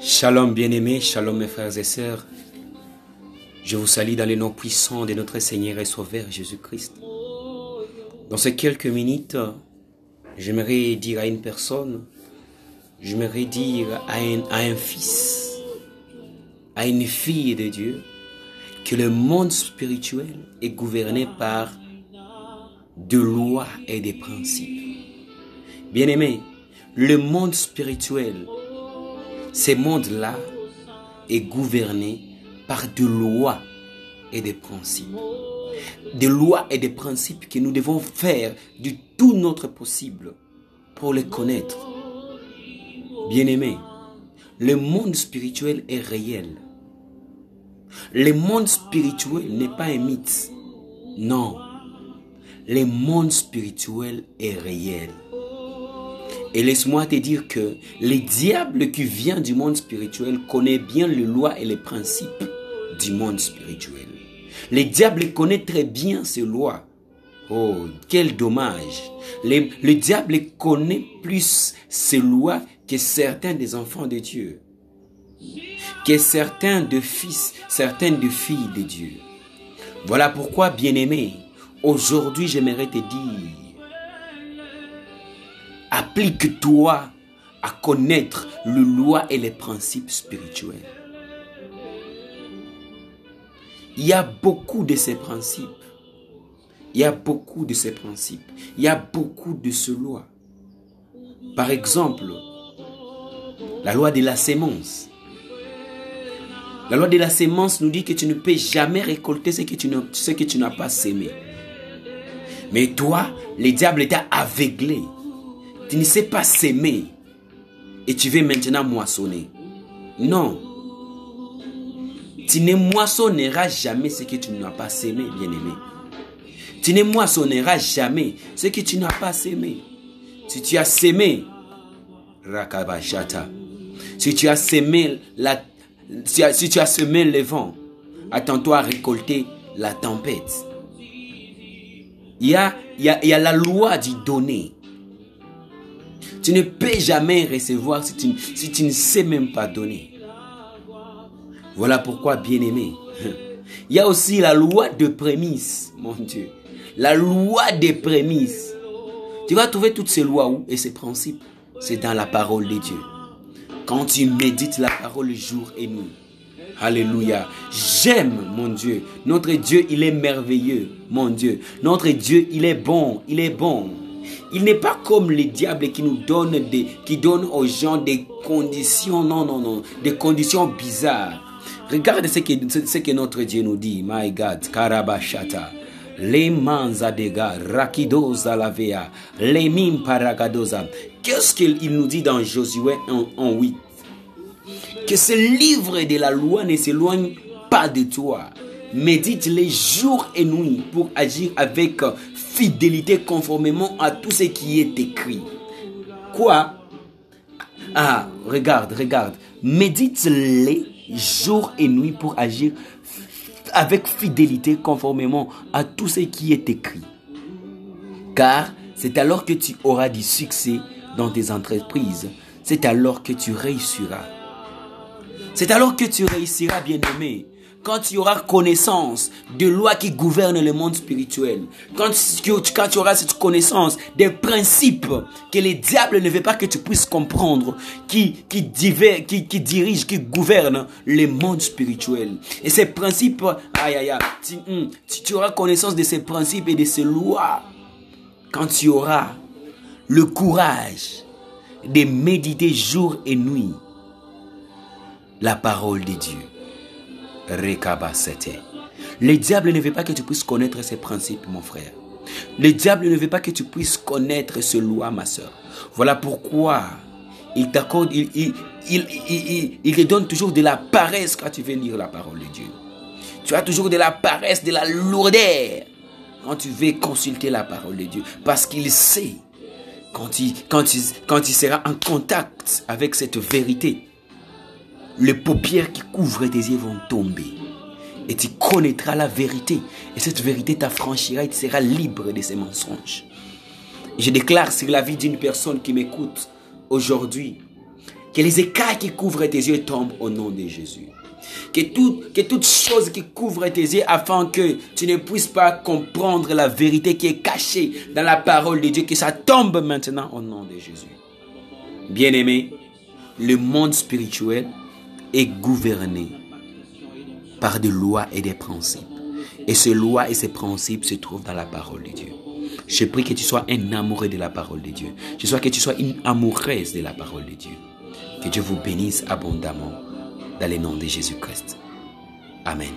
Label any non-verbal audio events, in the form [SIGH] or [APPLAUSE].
Shalom bien-aimés, shalom mes frères et sœurs. Je vous salue dans le nom puissant de notre Seigneur et Sauveur Jésus-Christ. Dans ces quelques minutes, j'aimerais dire à une personne, j'aimerais dire à un, à un fils, à une fille de Dieu, que le monde spirituel est gouverné par de lois et des principes. Bien-aimés, le monde spirituel ce monde-là est gouverné par des lois et des principes. Des lois et des principes que nous devons faire du tout notre possible pour les connaître. Bien-aimés, le monde spirituel est réel. Le monde spirituel n'est pas un mythe. Non. Le monde spirituel est réel. Et laisse-moi te dire que le diable qui vient du monde spirituel connaît bien les lois et les principes du monde spirituel. Le diable connaît très bien ces lois. Oh, quel dommage. Le, le diable connaît plus ces lois que certains des enfants de Dieu. Que certains de fils, certaines de filles de Dieu. Voilà pourquoi, bien-aimé, aujourd'hui j'aimerais te dire Applique-toi à connaître les lois et les principes spirituels. Il y a beaucoup de ces principes. Il y a beaucoup de ces principes. Il y a beaucoup de ces lois. Par exemple, la loi de la sémence. La loi de la sémence nous dit que tu ne peux jamais récolter ce que tu, ce que tu n'as pas sémé. Mais toi, le diable t'a aveuglé. Tu ne sais pas s'aimer et tu veux maintenant moissonner. Non. Tu ne moissonneras jamais ce que tu n'as pas sémé, bien-aimé. Tu ne moissonneras jamais ce que tu n'as pas sémé. Si tu as sémé, Rakabashata, si tu as sémé la, si tu as semé le vent, attends-toi à récolter la tempête. Il y a, y a, y a la loi du donner. Tu ne peux jamais recevoir si tu, si tu ne sais même pas donner. Voilà pourquoi, bien-aimé, [LAUGHS] il y a aussi la loi de prémices, mon Dieu. La loi des prémices. Tu vas trouver toutes ces lois où et ces principes. C'est dans la parole de Dieu. Quand tu médites la parole jour et nuit. Alléluia. J'aime mon Dieu. Notre Dieu, il est merveilleux, mon Dieu. Notre Dieu, il est bon. Il est bon. Il n'est pas comme les diables qui nous donnent des, aux gens des conditions, non, non, non, des conditions bizarres. Regarde ce que, ce que notre Dieu nous dit. My God, Karabashata. Paragadosa. Qu'est-ce qu'il nous dit dans Josué 1, 8? Que ce livre de la loi ne s'éloigne pas de toi. Médite les jours et nuits pour agir avec fidélité conformément à tout ce qui est écrit. Quoi? Ah, regarde, regarde. Médite-les jour et nuit pour agir avec fidélité conformément à tout ce qui est écrit. Car c'est alors que tu auras du succès dans tes entreprises. C'est alors que tu réussiras. C'est alors que tu réussiras, bien-aimé quand tu auras connaissance de lois qui gouvernent le monde spirituel, quand, quand tu auras cette connaissance des principes que le diable ne veut pas que tu puisses comprendre, qui, qui, qui, qui dirigent, qui gouvernent le monde spirituel. Et ces principes, aïe aïe aïe, tu, hmm, tu auras connaissance de ces principes et de ces lois quand tu auras le courage de méditer jour et nuit la parole de Dieu. Le diable ne veut pas que tu puisses connaître ses principes, mon frère. Le diable ne veut pas que tu puisses connaître ce loi, ma soeur. Voilà pourquoi il t'accorde, il, il, il, il, te donne toujours de la paresse quand tu veux lire la parole de Dieu. Tu as toujours de la paresse, de la lourdeur quand tu veux consulter la parole de Dieu. Parce qu'il sait, quand il, quand, il, quand il sera en contact avec cette vérité, les paupières qui couvrent tes yeux vont tomber. Et tu connaîtras la vérité. Et cette vérité t'affranchira et tu seras libre de ces mensonges. Je déclare sur la vie d'une personne qui m'écoute aujourd'hui que les écailles qui couvrent tes yeux tombent au nom de Jésus. Que, tout, que toute chose qui couvre tes yeux afin que tu ne puisses pas comprendre la vérité qui est cachée dans la parole de Dieu, que ça tombe maintenant au nom de Jésus. Bien-aimé, le monde spirituel est gouverné par des lois et des principes. Et ces lois et ces principes se trouvent dans la parole de Dieu. Je prie que tu sois un amoureux de la parole de Dieu. Je souhaite que tu sois une amoureuse de la parole de Dieu. Que Dieu vous bénisse abondamment dans le nom de Jésus-Christ. Amen.